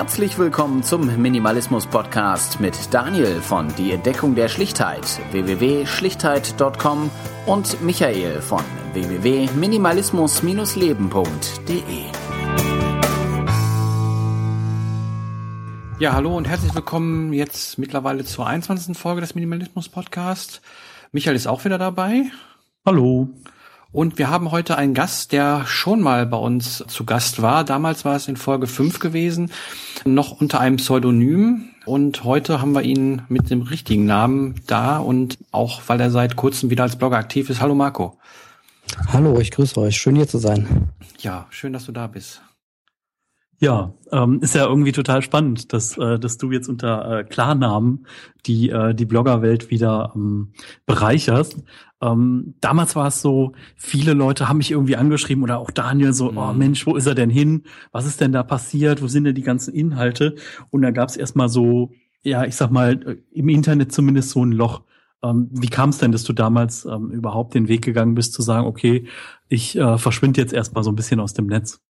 Herzlich willkommen zum Minimalismus Podcast mit Daniel von Die Entdeckung der Schlichtheit www.schlichtheit.com und Michael von www.minimalismus-leben.de. Ja, hallo und herzlich willkommen jetzt mittlerweile zur 21. Folge des Minimalismus Podcast. Michael ist auch wieder dabei. Hallo. Und wir haben heute einen Gast, der schon mal bei uns zu Gast war. Damals war es in Folge 5 gewesen, noch unter einem Pseudonym. Und heute haben wir ihn mit dem richtigen Namen da und auch, weil er seit kurzem wieder als Blogger aktiv ist. Hallo Marco. Hallo, ich grüße euch. Schön hier zu sein. Ja, schön, dass du da bist. Ja, ähm, ist ja irgendwie total spannend, dass, äh, dass du jetzt unter äh, Klarnamen die, äh, die Bloggerwelt wieder ähm, bereicherst. Ähm, damals war es so, viele Leute haben mich irgendwie angeschrieben oder auch Daniel so, oh mhm. oh Mensch, wo ist er denn hin? Was ist denn da passiert? Wo sind denn die ganzen Inhalte? Und da gab es erstmal so, ja, ich sag mal, äh, im Internet zumindest so ein Loch. Ähm, wie kam es denn, dass du damals ähm, überhaupt den Weg gegangen bist, zu sagen, okay, ich äh, verschwinde jetzt erstmal so ein bisschen aus dem Netz?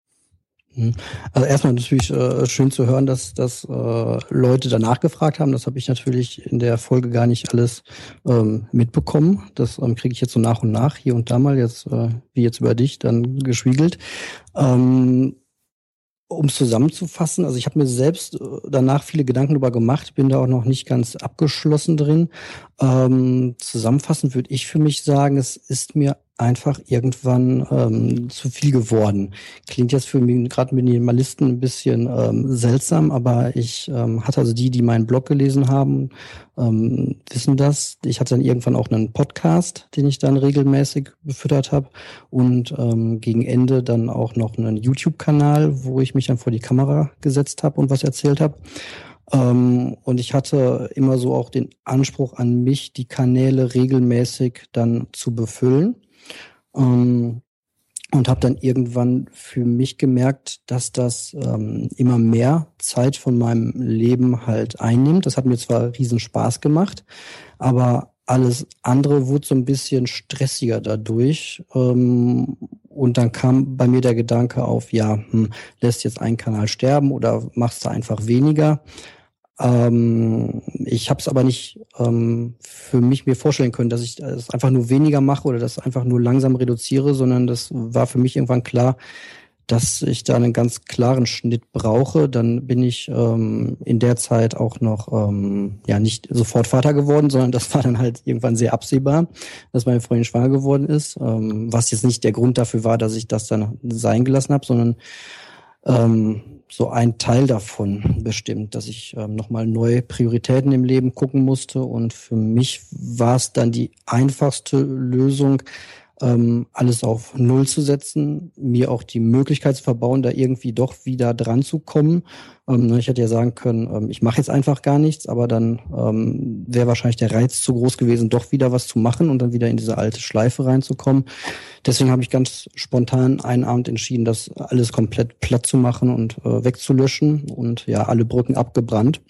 Mhm. Also erstmal natürlich äh, schön zu hören, dass, dass äh, Leute danach gefragt haben. Das habe ich natürlich in der Folge gar nicht alles ähm, mitbekommen. Das ähm, kriege ich jetzt so nach und nach hier und da mal jetzt, äh, wie jetzt über dich, dann geschwiegelt. Ähm, um es zusammenzufassen, also ich habe mir selbst äh, danach viele Gedanken darüber gemacht, bin da auch noch nicht ganz abgeschlossen drin. Ähm, zusammenfassend würde ich für mich sagen, es ist mir einfach irgendwann ähm, zu viel geworden. Klingt jetzt für mich gerade Minimalisten ein bisschen ähm, seltsam, aber ich ähm, hatte also die, die meinen Blog gelesen haben, ähm, wissen das. Ich hatte dann irgendwann auch einen Podcast, den ich dann regelmäßig befüttert habe und ähm, gegen Ende dann auch noch einen YouTube-Kanal, wo ich mich dann vor die Kamera gesetzt habe und was erzählt habe. Ähm, und ich hatte immer so auch den Anspruch an mich, die Kanäle regelmäßig dann zu befüllen. Ähm, und habe dann irgendwann für mich gemerkt, dass das ähm, immer mehr Zeit von meinem Leben halt einnimmt. Das hat mir zwar riesen Spaß gemacht, aber alles andere wurde so ein bisschen stressiger dadurch. Ähm, und dann kam bei mir der Gedanke auf, ja, hm, lässt jetzt einen Kanal sterben oder machst du einfach weniger. Ähm, ich habe es aber nicht ähm, für mich mir vorstellen können, dass ich es einfach nur weniger mache oder das einfach nur langsam reduziere, sondern das war für mich irgendwann klar, dass ich da einen ganz klaren Schnitt brauche. Dann bin ich ähm, in der Zeit auch noch ähm, ja nicht sofort Vater geworden, sondern das war dann halt irgendwann sehr absehbar, dass meine Freundin schwanger geworden ist. Ähm, was jetzt nicht der Grund dafür war, dass ich das dann sein gelassen habe, sondern ähm, so ein Teil davon bestimmt, dass ich ähm, nochmal neue Prioritäten im Leben gucken musste. Und für mich war es dann die einfachste Lösung, ähm, alles auf Null zu setzen, mir auch die Möglichkeit zu verbauen, da irgendwie doch wieder dran zu kommen. Ähm, ne, ich hätte ja sagen können, ähm, ich mache jetzt einfach gar nichts, aber dann ähm, wäre wahrscheinlich der Reiz zu groß gewesen, doch wieder was zu machen und dann wieder in diese alte Schleife reinzukommen. Deswegen habe ich ganz spontan einen Abend entschieden, das alles komplett platt zu machen und äh, wegzulöschen und ja, alle Brücken abgebrannt.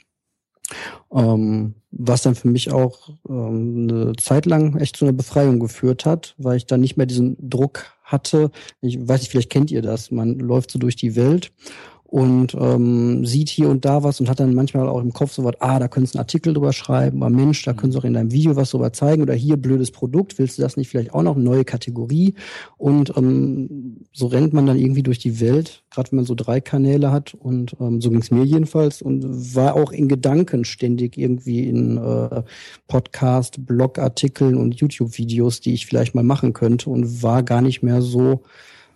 Ähm, was dann für mich auch ähm, eine Zeit lang echt zu einer Befreiung geführt hat, weil ich dann nicht mehr diesen Druck hatte. Ich weiß nicht, vielleicht kennt ihr das. Man läuft so durch die Welt und ähm, sieht hier und da was und hat dann manchmal auch im Kopf so was, ah, da könntest du einen Artikel drüber schreiben, aber Mensch, da können sie auch in deinem Video was drüber zeigen oder hier blödes Produkt, willst du das nicht vielleicht auch noch, neue Kategorie? Und ähm, so rennt man dann irgendwie durch die Welt, gerade wenn man so drei Kanäle hat und ähm, so ging's mir jedenfalls und war auch in Gedanken ständig irgendwie in äh, Podcast, Blogartikeln und YouTube-Videos, die ich vielleicht mal machen könnte und war gar nicht mehr so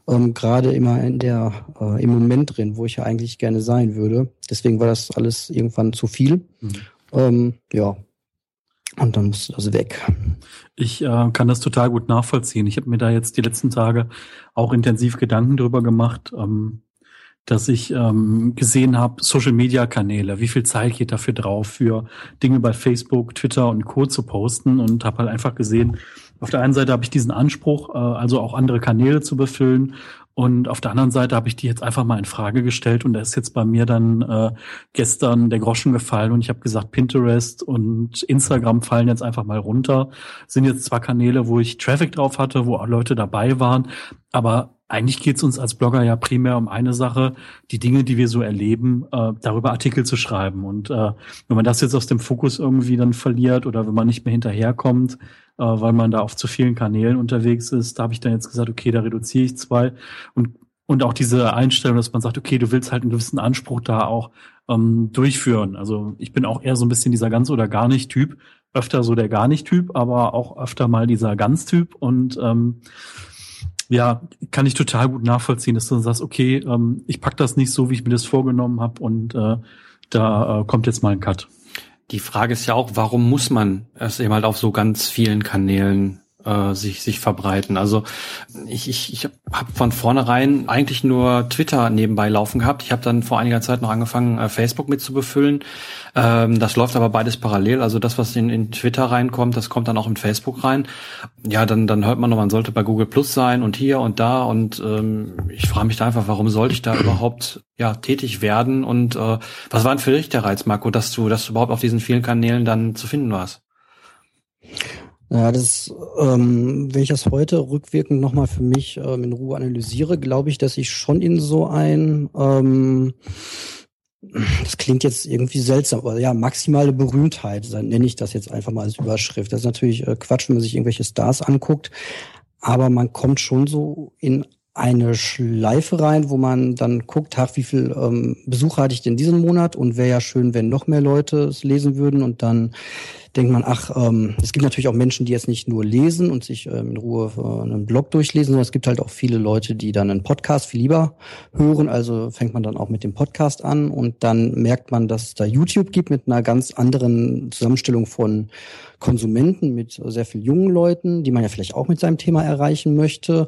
ähm, gerade immer in der äh, im Moment drin, wo ich ja eigentlich gerne sein würde. Deswegen war das alles irgendwann zu viel. Mhm. Ähm, ja. Und dann musste das weg. Ich äh, kann das total gut nachvollziehen. Ich habe mir da jetzt die letzten Tage auch intensiv Gedanken drüber gemacht, ähm, dass ich ähm, gesehen habe, Social-Media-Kanäle, wie viel Zeit geht dafür drauf, für Dinge bei Facebook, Twitter und Co. zu posten und habe halt einfach gesehen, auf der einen Seite habe ich diesen Anspruch, äh, also auch andere Kanäle zu befüllen. Und auf der anderen Seite habe ich die jetzt einfach mal in Frage gestellt und da ist jetzt bei mir dann äh, gestern der Groschen gefallen und ich habe gesagt, Pinterest und Instagram fallen jetzt einfach mal runter. Sind jetzt zwar Kanäle, wo ich Traffic drauf hatte, wo Leute dabei waren, aber eigentlich geht es uns als Blogger ja primär um eine Sache, die Dinge, die wir so erleben, äh, darüber Artikel zu schreiben. Und äh, wenn man das jetzt aus dem Fokus irgendwie dann verliert oder wenn man nicht mehr hinterherkommt, äh, weil man da auf zu vielen Kanälen unterwegs ist, da habe ich dann jetzt gesagt, okay, da reduziere ich zwei. Und, und auch diese Einstellung, dass man sagt, okay, du willst halt einen gewissen Anspruch da auch ähm, durchführen. Also ich bin auch eher so ein bisschen dieser ganz oder gar nicht Typ, öfter so der gar nicht Typ, aber auch öfter mal dieser ganz Typ und ähm, ja, kann ich total gut nachvollziehen, dass du sagst, okay, ähm, ich pack das nicht so, wie ich mir das vorgenommen habe und äh, da äh, kommt jetzt mal ein Cut. Die Frage ist ja auch, warum muss man es eben halt auf so ganz vielen Kanälen äh, sich, sich verbreiten. Also ich, ich, ich habe von vornherein eigentlich nur Twitter nebenbei laufen gehabt. Ich habe dann vor einiger Zeit noch angefangen, äh, Facebook mit zu befüllen. Ähm, das läuft aber beides parallel. Also das, was in, in Twitter reinkommt, das kommt dann auch in Facebook rein. Ja, dann, dann hört man noch, man sollte bei Google Plus sein und hier und da. Und ähm, ich frage mich da einfach, warum sollte ich da überhaupt ja tätig werden? Und äh, was war denn für dich der Reiz, Marco, dass du, dass du überhaupt auf diesen vielen Kanälen dann zu finden warst? Ja, das, ähm, wenn ich das heute rückwirkend nochmal für mich ähm, in Ruhe analysiere, glaube ich, dass ich schon in so ein, ähm, das klingt jetzt irgendwie seltsam, aber ja, maximale Berühmtheit, nenne ich das jetzt einfach mal als Überschrift. Das ist natürlich äh, Quatsch, wenn man sich irgendwelche Stars anguckt, aber man kommt schon so in eine Schleife rein, wo man dann guckt, ach, wie viel ähm, Besucher hatte ich denn diesen Monat und wäre ja schön, wenn noch mehr Leute es lesen würden und dann denkt man, ach, ähm, es gibt natürlich auch Menschen, die jetzt nicht nur lesen und sich ähm, in Ruhe äh, einen Blog durchlesen, sondern es gibt halt auch viele Leute, die dann einen Podcast viel lieber hören. Also fängt man dann auch mit dem Podcast an und dann merkt man, dass es da YouTube gibt mit einer ganz anderen Zusammenstellung von Konsumenten, mit sehr vielen jungen Leuten, die man ja vielleicht auch mit seinem Thema erreichen möchte.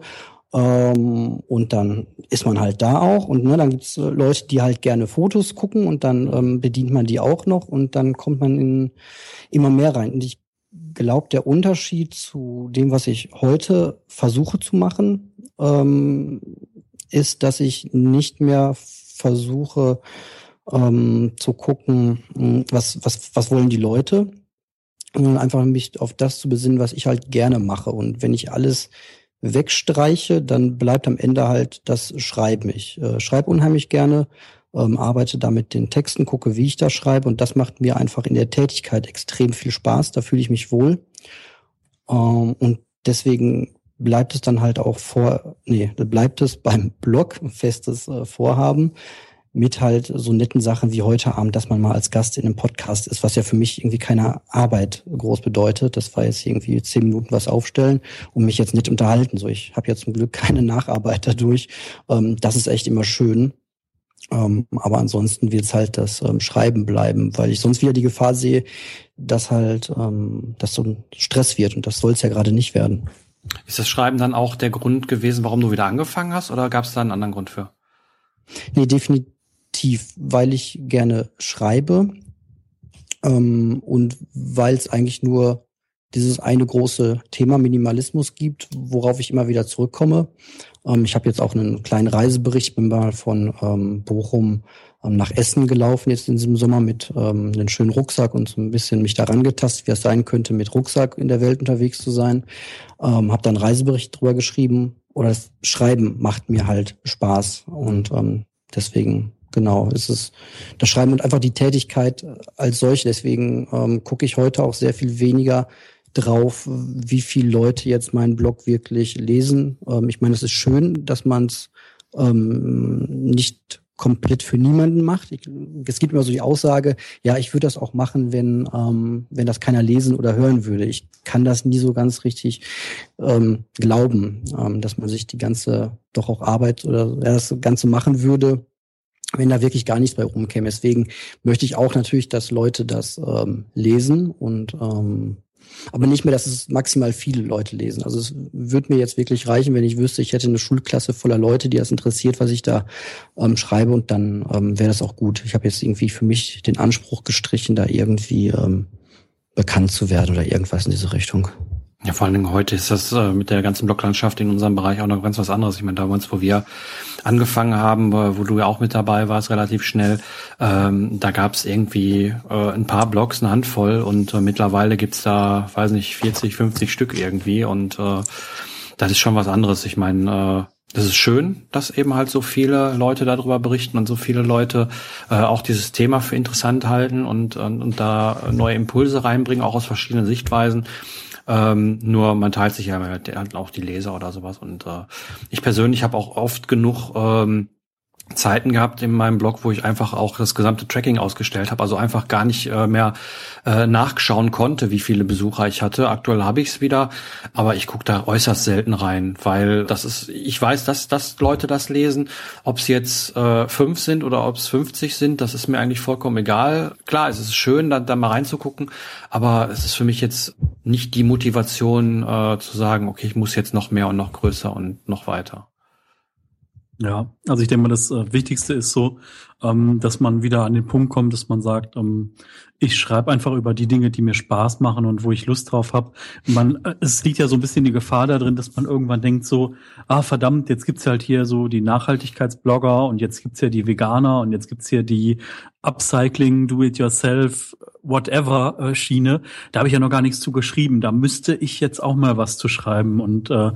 Ähm, und dann ist man halt da auch und ne, dann gibt's Leute, die halt gerne Fotos gucken und dann ähm, bedient man die auch noch und dann kommt man in immer mehr rein. Und ich glaube, der Unterschied zu dem, was ich heute versuche zu machen, ähm, ist, dass ich nicht mehr versuche ähm, zu gucken, hm, was, was, was wollen die Leute, sondern einfach mich auf das zu besinnen, was ich halt gerne mache. Und wenn ich alles wegstreiche, dann bleibt am Ende halt das Schreiben. Ich äh, schreibe unheimlich gerne, ähm, arbeite da mit den Texten, gucke, wie ich da schreibe und das macht mir einfach in der Tätigkeit extrem viel Spaß, da fühle ich mich wohl. Ähm, und deswegen bleibt es dann halt auch vor, nee, bleibt es beim Blog, festes äh, Vorhaben, mit halt so netten Sachen wie heute Abend, dass man mal als Gast in einem Podcast ist, was ja für mich irgendwie keine Arbeit groß bedeutet. Das war jetzt irgendwie zehn Minuten was aufstellen und mich jetzt nicht unterhalten. So, ich habe ja zum Glück keine Nacharbeit dadurch. Ähm, das ist echt immer schön. Ähm, aber ansonsten wird es halt das ähm, Schreiben bleiben, weil ich sonst wieder die Gefahr sehe, dass halt ähm, das so ein Stress wird und das soll es ja gerade nicht werden. Ist das Schreiben dann auch der Grund gewesen, warum du wieder angefangen hast oder gab es da einen anderen Grund für? Nee, definitiv, weil ich gerne schreibe ähm, und weil es eigentlich nur dieses eine große Thema Minimalismus gibt, worauf ich immer wieder zurückkomme. Ähm, ich habe jetzt auch einen kleinen Reisebericht, bin mal von ähm, Bochum ähm, nach Essen gelaufen jetzt in diesem Sommer mit ähm, einem schönen Rucksack und so ein bisschen mich daran getastet, wie es sein könnte, mit Rucksack in der Welt unterwegs zu sein. Ähm, habe dann einen Reisebericht drüber geschrieben oder das Schreiben macht mir halt Spaß und ähm, deswegen genau ist es das Schreiben und einfach die Tätigkeit als solche. Deswegen ähm, gucke ich heute auch sehr viel weniger drauf, wie viele Leute jetzt meinen Blog wirklich lesen. Ähm, ich meine, es ist schön, dass man es ähm, nicht komplett für niemanden macht. Ich, es gibt immer so die Aussage, ja, ich würde das auch machen, wenn, ähm, wenn das keiner lesen oder hören würde. Ich kann das nie so ganz richtig ähm, glauben, ähm, dass man sich die ganze doch auch Arbeit oder ja, das Ganze machen würde, wenn da wirklich gar nichts bei rumkäme. Deswegen möchte ich auch natürlich, dass Leute das ähm, lesen und ähm, aber nicht mehr, dass es maximal viele Leute lesen. Also es würde mir jetzt wirklich reichen, wenn ich wüsste, ich hätte eine Schulklasse voller Leute, die das interessiert, was ich da ähm, schreibe und dann ähm, wäre das auch gut. Ich habe jetzt irgendwie für mich den Anspruch gestrichen, da irgendwie ähm, bekannt zu werden oder irgendwas in diese Richtung. Ja, vor allen Dingen heute ist das äh, mit der ganzen Blocklandschaft in unserem Bereich auch noch ganz was anderes. Ich meine, damals, wo wir angefangen haben, wo du ja auch mit dabei warst, relativ schnell, ähm, da gab es irgendwie äh, ein paar Blogs, eine Handvoll und äh, mittlerweile gibt's da, weiß nicht, 40, 50 Stück irgendwie und äh, das ist schon was anderes. Ich meine, äh, das ist schön, dass eben halt so viele Leute darüber berichten und so viele Leute äh, auch dieses Thema für interessant halten und, und, und da neue Impulse reinbringen, auch aus verschiedenen Sichtweisen. Ähm, nur man teilt sich ja auch die Leser oder sowas. Und äh, ich persönlich habe auch oft genug ähm, Zeiten gehabt in meinem Blog, wo ich einfach auch das gesamte Tracking ausgestellt habe, also einfach gar nicht äh, mehr äh, nachschauen konnte, wie viele Besucher ich hatte. Aktuell habe ich es wieder, aber ich gucke da äußerst selten rein, weil das ist, ich weiß, dass, dass Leute das lesen. Ob es jetzt äh, fünf sind oder ob es 50 sind, das ist mir eigentlich vollkommen egal. Klar, es ist schön, da, da mal reinzugucken, aber es ist für mich jetzt nicht die Motivation äh, zu sagen, okay, ich muss jetzt noch mehr und noch größer und noch weiter. Ja, also ich denke mal, das äh, Wichtigste ist so, ähm, dass man wieder an den Punkt kommt, dass man sagt, ähm, ich schreibe einfach über die Dinge, die mir Spaß machen und wo ich Lust drauf habe. Man, äh, es liegt ja so ein bisschen die Gefahr da drin, dass man irgendwann denkt so, ah verdammt, jetzt gibt's halt hier so die Nachhaltigkeitsblogger und jetzt gibt's ja die Veganer und jetzt gibt's hier die Upcycling, Do-it-yourself, whatever äh, Schiene. Da habe ich ja noch gar nichts zu geschrieben. Da müsste ich jetzt auch mal was zu schreiben. Und äh,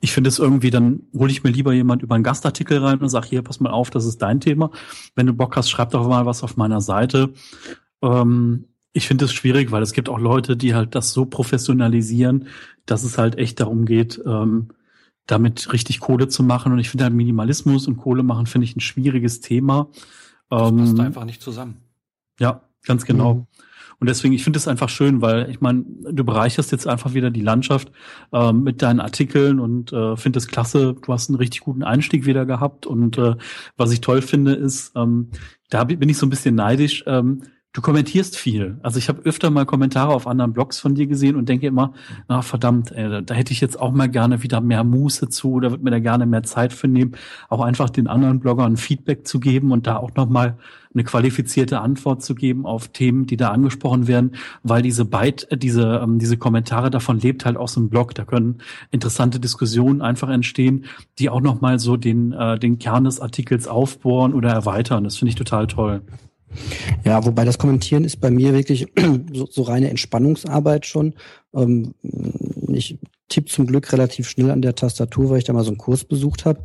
ich finde es irgendwie, dann hole ich mir lieber jemand über einen Gastartikel rein und sage, hier, pass mal auf, das ist dein Thema. Wenn du Bock hast, schreib doch mal was auf meiner Seite. Ähm, ich finde es schwierig, weil es gibt auch Leute, die halt das so professionalisieren, dass es halt echt darum geht, ähm, damit richtig Kohle zu machen. Und ich finde halt Minimalismus und Kohle machen, finde ich ein schwieriges Thema. Das ähm, passt einfach nicht zusammen. Ja, ganz genau. Mhm. Und deswegen, ich finde es einfach schön, weil ich meine, du bereicherst jetzt einfach wieder die Landschaft ähm, mit deinen Artikeln und äh, finde es klasse. Du hast einen richtig guten Einstieg wieder gehabt. Und äh, was ich toll finde, ist, ähm, da bin ich so ein bisschen neidisch. Ähm, du kommentierst viel. Also ich habe öfter mal Kommentare auf anderen Blogs von dir gesehen und denke immer, na verdammt, ey, da hätte ich jetzt auch mal gerne wieder mehr Muße zu, da wird mir da gerne mehr Zeit für nehmen, auch einfach den anderen Bloggern Feedback zu geben und da auch nochmal eine qualifizierte Antwort zu geben auf Themen, die da angesprochen werden, weil diese Byte, diese, ähm, diese Kommentare davon lebt halt so ein Blog. Da können interessante Diskussionen einfach entstehen, die auch nochmal so den, äh, den Kern des Artikels aufbohren oder erweitern. Das finde ich total toll. Ja, wobei das Kommentieren ist bei mir wirklich so, so reine Entspannungsarbeit schon. Ähm, ich tippe zum Glück relativ schnell an der Tastatur, weil ich da mal so einen Kurs besucht habe.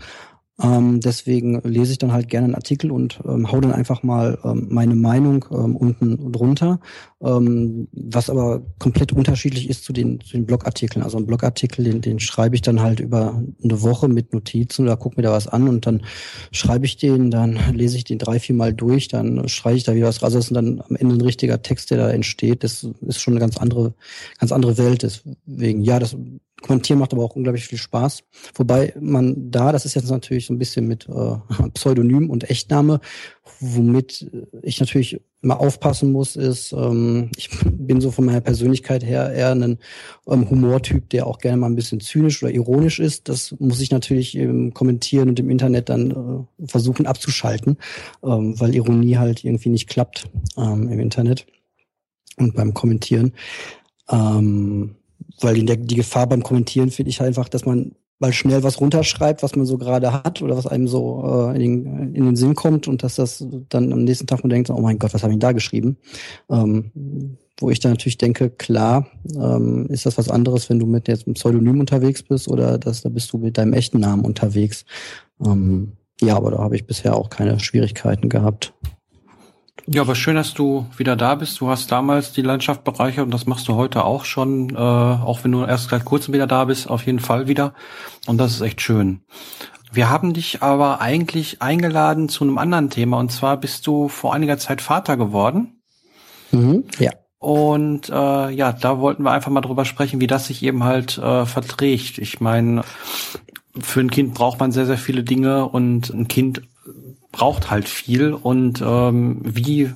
Ähm, deswegen lese ich dann halt gerne einen Artikel und ähm, hau dann einfach mal ähm, meine Meinung ähm, unten drunter, ähm, was aber komplett unterschiedlich ist zu den, zu den Blogartikeln. Also ein Blogartikel, den, den schreibe ich dann halt über eine Woche mit Notizen oder guck mir da was an und dann schreibe ich den, dann lese ich den drei, vier Mal durch, dann schreibe ich da wieder was raus. Das ist dann am Ende ein richtiger Text, der da entsteht. Das ist schon eine ganz andere, ganz andere Welt. Deswegen, ja, das Kommentieren macht aber auch unglaublich viel Spaß. Wobei man da, das ist jetzt natürlich so ein bisschen mit äh, Pseudonym und Echtname, womit ich natürlich immer aufpassen muss, ist, ähm, ich bin so von meiner Persönlichkeit her eher ein ähm, Humortyp, der auch gerne mal ein bisschen zynisch oder ironisch ist. Das muss ich natürlich im Kommentieren und im Internet dann äh, versuchen abzuschalten, ähm, weil Ironie halt irgendwie nicht klappt ähm, im Internet und beim Kommentieren. Ähm, weil der, die Gefahr beim Kommentieren finde ich einfach, dass man mal schnell was runterschreibt, was man so gerade hat oder was einem so äh, in, den, in den Sinn kommt und dass das dann am nächsten Tag man denkt, oh mein Gott, was habe ich da geschrieben? Ähm, wo ich dann natürlich denke, klar, ähm, ist das was anderes, wenn du mit jetzt einem Pseudonym unterwegs bist oder das, da bist du mit deinem echten Namen unterwegs. Ähm, ja, aber da habe ich bisher auch keine Schwierigkeiten gehabt. Ja, aber schön, dass du wieder da bist. Du hast damals die Landschaft bereichert und das machst du heute auch schon, äh, auch wenn du erst seit kurzem wieder da bist, auf jeden Fall wieder. Und das ist echt schön. Wir haben dich aber eigentlich eingeladen zu einem anderen Thema und zwar bist du vor einiger Zeit Vater geworden. Mhm, ja. Und äh, ja, da wollten wir einfach mal drüber sprechen, wie das sich eben halt äh, verträgt. Ich meine, für ein Kind braucht man sehr, sehr viele Dinge und ein Kind braucht halt viel. Und ähm, wie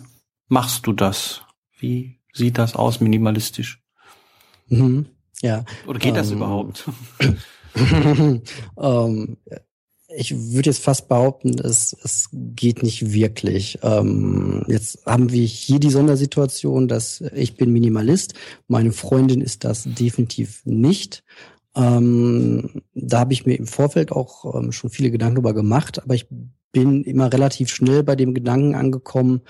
machst du das? Wie sieht das aus minimalistisch? Mhm, ja. Oder geht ähm, das überhaupt? ähm, ich würde jetzt fast behaupten, es, es geht nicht wirklich. Ähm, jetzt haben wir hier die Sondersituation, dass ich bin Minimalist, meine Freundin ist das definitiv nicht. Ähm, da habe ich mir im Vorfeld auch ähm, schon viele Gedanken darüber gemacht, aber ich bin immer relativ schnell bei dem Gedanken angekommen,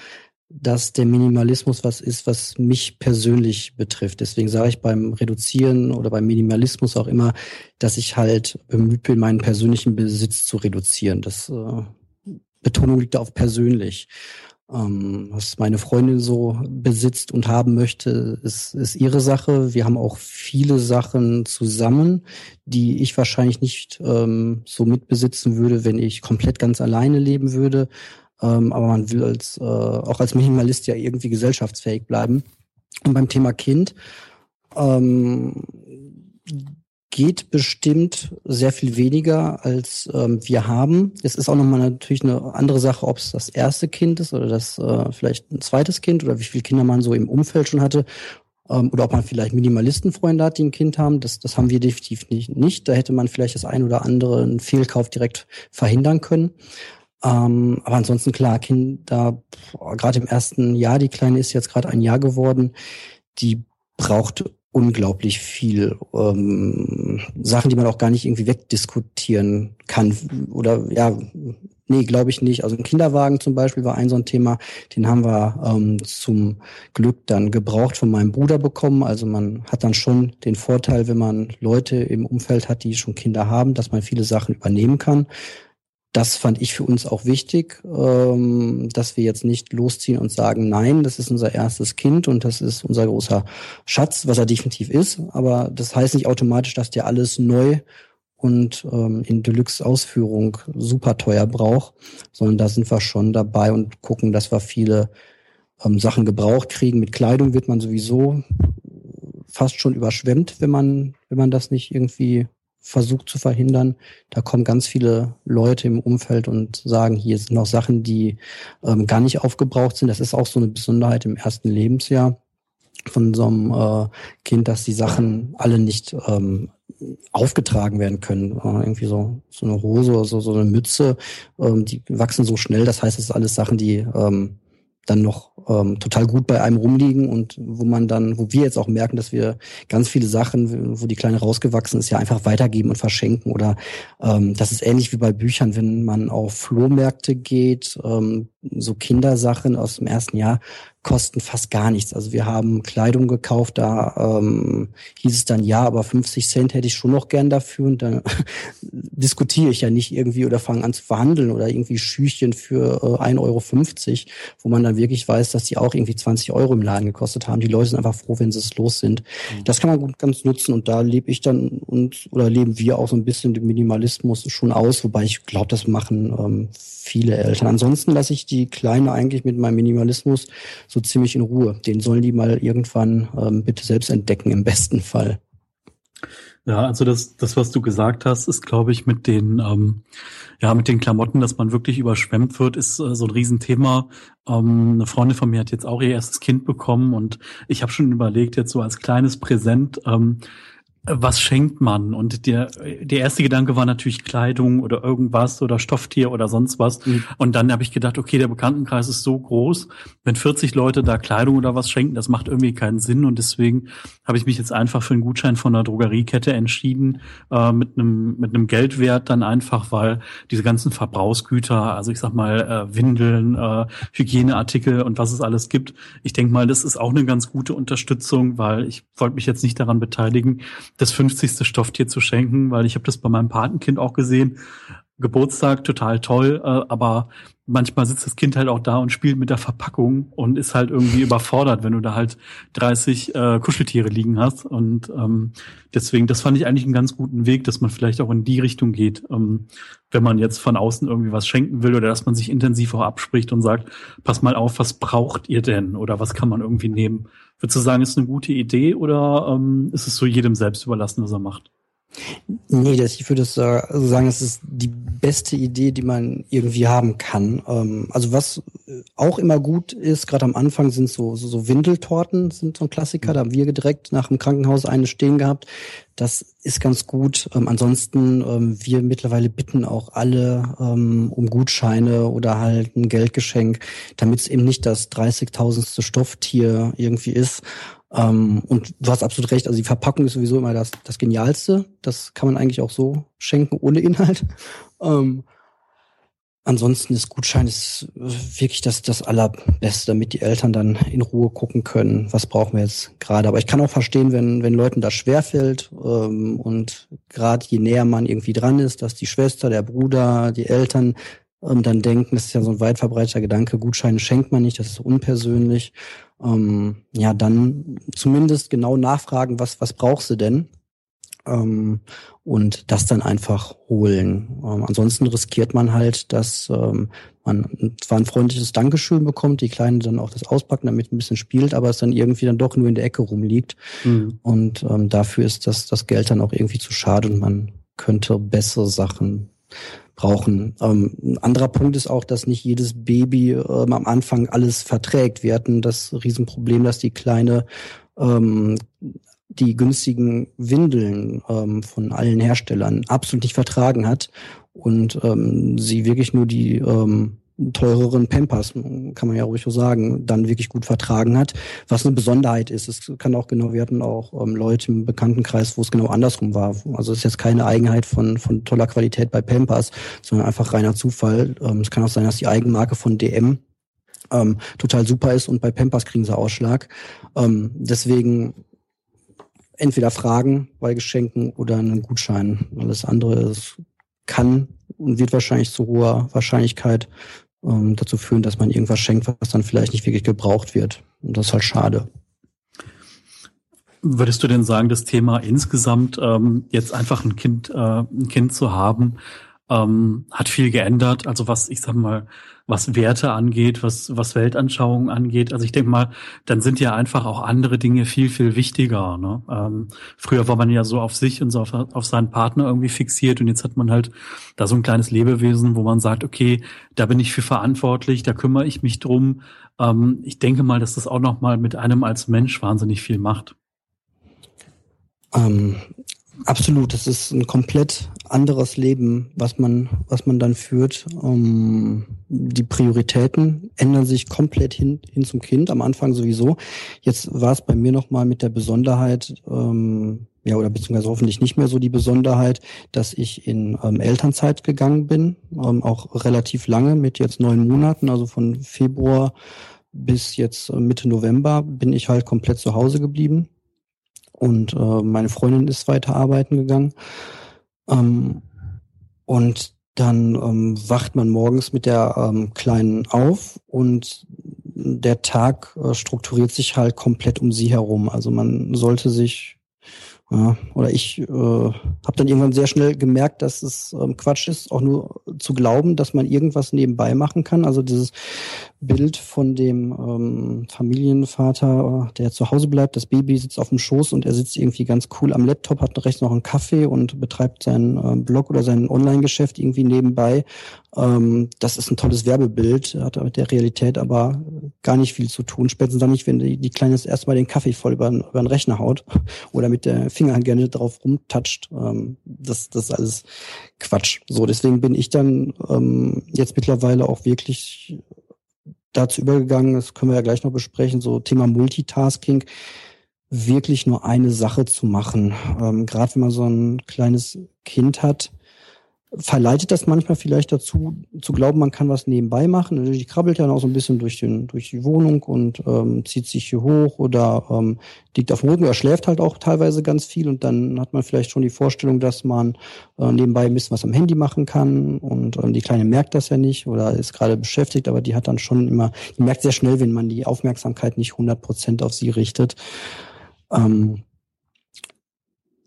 dass der Minimalismus was ist, was mich persönlich betrifft. Deswegen sage ich beim Reduzieren oder beim Minimalismus auch immer, dass ich halt bemüht bin, meinen persönlichen Besitz zu reduzieren. Das äh, Betonung liegt da auf persönlich. Ähm, was meine Freundin so besitzt und haben möchte, ist, ist ihre Sache. Wir haben auch viele Sachen zusammen, die ich wahrscheinlich nicht ähm, so mitbesitzen würde, wenn ich komplett ganz alleine leben würde. Ähm, aber man will als, äh, auch als Minimalist ja irgendwie gesellschaftsfähig bleiben. Und beim Thema Kind, ähm, geht bestimmt sehr viel weniger, als ähm, wir haben. Es ist auch nochmal natürlich eine andere Sache, ob es das erste Kind ist oder das äh, vielleicht ein zweites Kind oder wie viele Kinder man so im Umfeld schon hatte. Ähm, oder ob man vielleicht Minimalistenfreunde hat, die ein Kind haben. Das, das haben wir definitiv nicht, nicht. Da hätte man vielleicht das ein oder andere einen Fehlkauf direkt verhindern können. Ähm, aber ansonsten klar, Kinder, gerade im ersten Jahr, die Kleine ist jetzt gerade ein Jahr geworden, die braucht unglaublich viel ähm, Sachen, die man auch gar nicht irgendwie wegdiskutieren kann. Oder ja, nee, glaube ich nicht. Also ein Kinderwagen zum Beispiel war ein so ein Thema, den haben wir ähm, zum Glück dann gebraucht von meinem Bruder bekommen. Also man hat dann schon den Vorteil, wenn man Leute im Umfeld hat, die schon Kinder haben, dass man viele Sachen übernehmen kann das fand ich für uns auch wichtig, ähm, dass wir jetzt nicht losziehen und sagen, nein, das ist unser erstes Kind und das ist unser großer Schatz, was er definitiv ist. Aber das heißt nicht automatisch, dass der alles neu und ähm, in Deluxe-Ausführung super teuer braucht, sondern da sind wir schon dabei und gucken, dass wir viele ähm, Sachen gebraucht kriegen. Mit Kleidung wird man sowieso fast schon überschwemmt, wenn man, wenn man das nicht irgendwie versucht zu verhindern. Da kommen ganz viele Leute im Umfeld und sagen, hier sind noch Sachen, die ähm, gar nicht aufgebraucht sind. Das ist auch so eine Besonderheit im ersten Lebensjahr von so einem äh, Kind, dass die Sachen alle nicht ähm, aufgetragen werden können. Äh, irgendwie so, so eine Hose oder so, so eine Mütze, ähm, die wachsen so schnell. Das heißt, es sind alles Sachen, die ähm, dann noch ähm, total gut bei einem rumliegen und wo man dann, wo wir jetzt auch merken, dass wir ganz viele Sachen, wo die Kleine rausgewachsen ist, ja einfach weitergeben und verschenken oder ähm, das ist ähnlich wie bei Büchern, wenn man auf Flohmärkte geht, ähm, so Kindersachen aus dem ersten Jahr kosten fast gar nichts. Also wir haben Kleidung gekauft, da ähm, hieß es dann, ja, aber 50 Cent hätte ich schon noch gern dafür und dann diskutiere ich ja nicht irgendwie oder fange an zu verhandeln oder irgendwie Schüchchen für äh, 1,50 Euro, wo man dann wirklich weiß, dass die auch irgendwie 20 Euro im Laden gekostet haben. Die Leute sind einfach froh, wenn sie es los sind. Mhm. Das kann man gut ganz nutzen und da lebe ich dann und oder leben wir auch so ein bisschen den Minimalismus schon aus, wobei ich glaube, das machen ähm, viele Eltern. Ansonsten lasse ich die Kleine eigentlich mit meinem Minimalismus so ziemlich in Ruhe. Den sollen die mal irgendwann ähm, bitte selbst entdecken, im besten Fall. Ja, also das, das, was du gesagt hast, ist, glaube ich, mit den, ähm, ja, mit den Klamotten, dass man wirklich überschwemmt wird, ist äh, so ein Riesenthema. Ähm, eine Freundin von mir hat jetzt auch ihr erstes Kind bekommen und ich habe schon überlegt, jetzt so als kleines Präsent, ähm, was schenkt man? Und der, der erste Gedanke war natürlich Kleidung oder irgendwas oder Stofftier oder sonst was. Mhm. Und dann habe ich gedacht, okay, der Bekanntenkreis ist so groß, wenn 40 Leute da Kleidung oder was schenken, das macht irgendwie keinen Sinn. Und deswegen habe ich mich jetzt einfach für einen Gutschein von einer Drogeriekette entschieden, äh, mit einem mit einem Geldwert dann einfach, weil diese ganzen Verbrauchsgüter, also ich sag mal äh, Windeln, äh, Hygieneartikel und was es alles gibt, ich denke mal, das ist auch eine ganz gute Unterstützung, weil ich wollte mich jetzt nicht daran beteiligen, das 50. Stofftier zu schenken, weil ich habe das bei meinem Patenkind auch gesehen. Geburtstag total toll, äh, aber manchmal sitzt das Kind halt auch da und spielt mit der Verpackung und ist halt irgendwie überfordert, wenn du da halt 30 äh, Kuscheltiere liegen hast. Und ähm, deswegen, das fand ich eigentlich einen ganz guten Weg, dass man vielleicht auch in die Richtung geht, ähm, wenn man jetzt von außen irgendwie was schenken will oder dass man sich intensiv auch abspricht und sagt, pass mal auf, was braucht ihr denn oder was kann man irgendwie nehmen? Würdest du sagen, ist eine gute Idee oder ähm, ist es so jedem selbst überlassen, was er macht? Nee, das, ich würde sagen, es ist die beste Idee, die man irgendwie haben kann. Ähm, also was auch immer gut ist, gerade am Anfang sind so, so, so Windeltorten, sind so ein Klassiker. Da haben wir direkt nach dem Krankenhaus eine stehen gehabt. Das ist ganz gut. Ähm, ansonsten, ähm, wir mittlerweile bitten auch alle ähm, um Gutscheine oder halt ein Geldgeschenk, damit es eben nicht das 30.000. Stofftier irgendwie ist. Ähm, und du hast absolut recht, also die Verpackung ist sowieso immer das, das Genialste. Das kann man eigentlich auch so schenken ohne Inhalt. Ansonsten ist Gutschein ist wirklich das, das Allerbeste, damit die Eltern dann in Ruhe gucken können, was brauchen wir jetzt gerade. Aber ich kann auch verstehen, wenn, wenn Leuten das schwerfällt ähm, und gerade je näher man irgendwie dran ist, dass die Schwester, der Bruder, die Eltern ähm, dann denken, das ist ja so ein weit verbreiteter Gedanke, Gutscheine schenkt man nicht, das ist unpersönlich. Ähm, ja, dann zumindest genau nachfragen, was, was brauchst du denn? Ähm, und das dann einfach holen. Ähm, ansonsten riskiert man halt, dass ähm, man zwar ein freundliches Dankeschön bekommt, die Kleine dann auch das auspacken, damit ein bisschen spielt, aber es dann irgendwie dann doch nur in der Ecke rumliegt. Mhm. Und ähm, dafür ist das, das Geld dann auch irgendwie zu schade und man könnte bessere Sachen brauchen. Ähm, ein anderer Punkt ist auch, dass nicht jedes Baby ähm, am Anfang alles verträgt. Wir hatten das Riesenproblem, dass die Kleine ähm, die günstigen Windeln ähm, von allen Herstellern absolut nicht vertragen hat und ähm, sie wirklich nur die ähm, teureren Pampers, kann man ja ruhig so sagen, dann wirklich gut vertragen hat, was eine Besonderheit ist. Es kann auch genau, wir hatten auch ähm, Leute im Bekanntenkreis, wo es genau andersrum war. Also es ist jetzt keine Eigenheit von, von toller Qualität bei Pampers, sondern einfach reiner Zufall. Ähm, es kann auch sein, dass die Eigenmarke von DM ähm, total super ist und bei Pampers kriegen sie Ausschlag. Ähm, deswegen entweder Fragen bei Geschenken oder einen Gutschein. Alles andere kann und wird wahrscheinlich zu hoher Wahrscheinlichkeit ähm, dazu führen, dass man irgendwas schenkt, was dann vielleicht nicht wirklich gebraucht wird. Und das ist halt schade. Würdest du denn sagen, das Thema insgesamt ähm, jetzt einfach ein Kind, äh, ein Kind zu haben, ähm, hat viel geändert. Also was, ich sag mal, was Werte angeht, was, was Weltanschauungen angeht. Also ich denke mal, dann sind ja einfach auch andere Dinge viel, viel wichtiger. Ne? Ähm, früher war man ja so auf sich und so auf, auf seinen Partner irgendwie fixiert und jetzt hat man halt da so ein kleines Lebewesen, wo man sagt, okay, da bin ich für verantwortlich, da kümmere ich mich drum. Ähm, ich denke mal, dass das auch nochmal mit einem als Mensch wahnsinnig viel macht. Ähm, Absolut, das ist ein komplett anderes Leben, was man, was man dann führt. Um, die Prioritäten ändern sich komplett hin, hin zum Kind, am Anfang sowieso. Jetzt war es bei mir nochmal mit der Besonderheit, ähm, ja, oder beziehungsweise hoffentlich nicht mehr so die Besonderheit, dass ich in ähm, Elternzeit gegangen bin, ähm, auch relativ lange, mit jetzt neun Monaten, also von Februar bis jetzt äh, Mitte November bin ich halt komplett zu Hause geblieben und äh, meine Freundin ist weiter arbeiten gegangen. Ähm, und dann ähm, wacht man morgens mit der ähm, Kleinen auf und der Tag äh, strukturiert sich halt komplett um sie herum. Also man sollte sich ja, oder ich äh, habe dann irgendwann sehr schnell gemerkt, dass es ähm, Quatsch ist, auch nur zu glauben, dass man irgendwas nebenbei machen kann. Also dieses Bild von dem ähm, Familienvater, der zu Hause bleibt, das Baby sitzt auf dem Schoß und er sitzt irgendwie ganz cool am Laptop, hat rechts noch einen Kaffee und betreibt seinen äh, Blog oder sein Online-Geschäft irgendwie nebenbei. Ähm, das ist ein tolles Werbebild, hat mit der Realität aber gar nicht viel zu tun. Spätestens dann nicht, wenn die, die Kleine erstmal den Kaffee voll über, über den Rechner haut oder mit der Finger gerne drauf rumtatscht. Ähm, das, das ist alles Quatsch. So, deswegen bin ich dann ähm, jetzt mittlerweile auch wirklich dazu übergegangen, das können wir ja gleich noch besprechen, so Thema Multitasking, wirklich nur eine Sache zu machen. Ähm, Gerade wenn man so ein kleines Kind hat, verleitet das manchmal vielleicht dazu, zu glauben, man kann was nebenbei machen. Die krabbelt ja noch so ein bisschen durch, den, durch die Wohnung und ähm, zieht sich hier hoch oder ähm, liegt auf dem Rücken oder schläft halt auch teilweise ganz viel und dann hat man vielleicht schon die Vorstellung, dass man äh, nebenbei ein bisschen was am Handy machen kann und ähm, die Kleine merkt das ja nicht oder ist gerade beschäftigt, aber die hat dann schon immer, die merkt sehr schnell, wenn man die Aufmerksamkeit nicht 100 Prozent auf sie richtet. Ähm,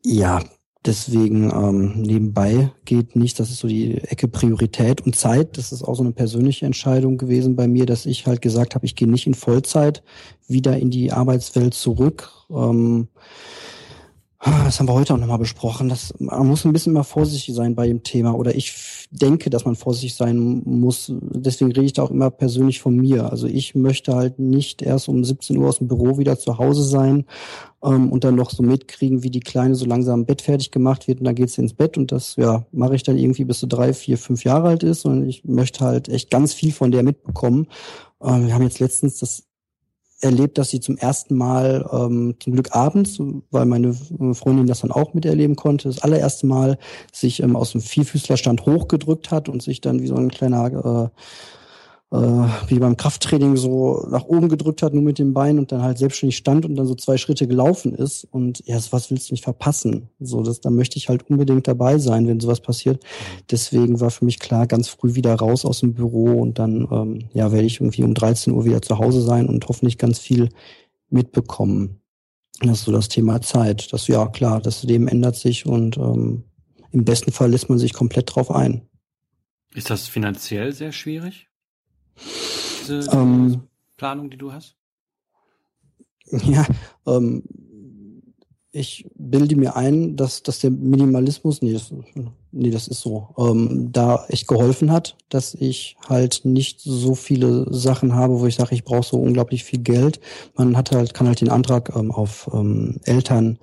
ja, Deswegen ähm, nebenbei geht nicht, das ist so die Ecke Priorität und Zeit. Das ist auch so eine persönliche Entscheidung gewesen bei mir, dass ich halt gesagt habe, ich gehe nicht in Vollzeit wieder in die Arbeitswelt zurück. Ähm, das haben wir heute auch nochmal besprochen. dass man muss ein bisschen immer vorsichtig sein bei dem Thema. Oder ich denke, dass man vorsichtig sein muss. Deswegen rede ich da auch immer persönlich von mir. Also ich möchte halt nicht erst um 17 Uhr aus dem Büro wieder zu Hause sein ähm, und dann noch so mitkriegen, wie die Kleine so langsam im Bett fertig gemacht wird. Und dann geht sie ins Bett und das ja mache ich dann irgendwie bis sie drei, vier, fünf Jahre alt ist. Und ich möchte halt echt ganz viel von der mitbekommen. Ähm, wir haben jetzt letztens das erlebt, dass sie zum ersten Mal, ähm, zum Glück abends, weil meine Freundin das dann auch miterleben konnte, das allererste Mal sich ähm, aus dem Vierfüßlerstand hochgedrückt hat und sich dann wie so ein kleiner äh, äh, wie beim Krafttraining so nach oben gedrückt hat, nur mit dem Bein und dann halt selbstständig stand und dann so zwei Schritte gelaufen ist. Und ja, was willst du nicht verpassen? So, das, da möchte ich halt unbedingt dabei sein, wenn sowas passiert. Deswegen war für mich klar, ganz früh wieder raus aus dem Büro und dann, ähm, ja, werde ich irgendwie um 13 Uhr wieder zu Hause sein und hoffentlich ganz viel mitbekommen. Das ist so das Thema Zeit. Das, ja, klar, das Leben ändert sich und ähm, im besten Fall lässt man sich komplett drauf ein. Ist das finanziell sehr schwierig? Diese ähm, Planung, die du hast? Ja, ähm, ich bilde mir ein, dass, dass der Minimalismus, nee das, nee, das ist so, ähm, da echt geholfen hat, dass ich halt nicht so viele Sachen habe, wo ich sage, ich brauche so unglaublich viel Geld. Man hat halt, kann halt den Antrag ähm, auf ähm, Eltern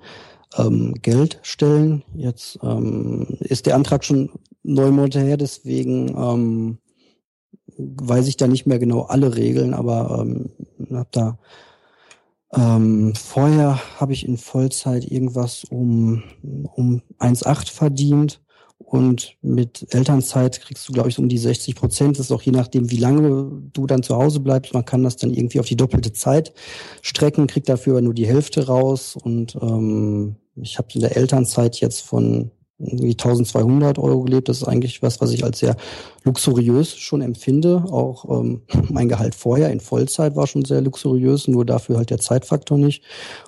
ähm, Geld stellen. Jetzt ähm, ist der Antrag schon neun Monate her, deswegen ähm, weiß ich da nicht mehr genau alle Regeln, aber ähm, habe da ähm, vorher habe ich in Vollzeit irgendwas um um 1,8 verdient und mit Elternzeit kriegst du glaube ich so um die 60 Prozent. Das ist auch je nachdem, wie lange du dann zu Hause bleibst. Man kann das dann irgendwie auf die doppelte Zeit strecken, kriegt dafür nur die Hälfte raus und ähm, ich habe in der Elternzeit jetzt von irgendwie 1200 Euro gelebt. Das ist eigentlich was, was ich als sehr luxuriös schon empfinde. Auch ähm, mein Gehalt vorher in Vollzeit war schon sehr luxuriös, nur dafür halt der Zeitfaktor nicht.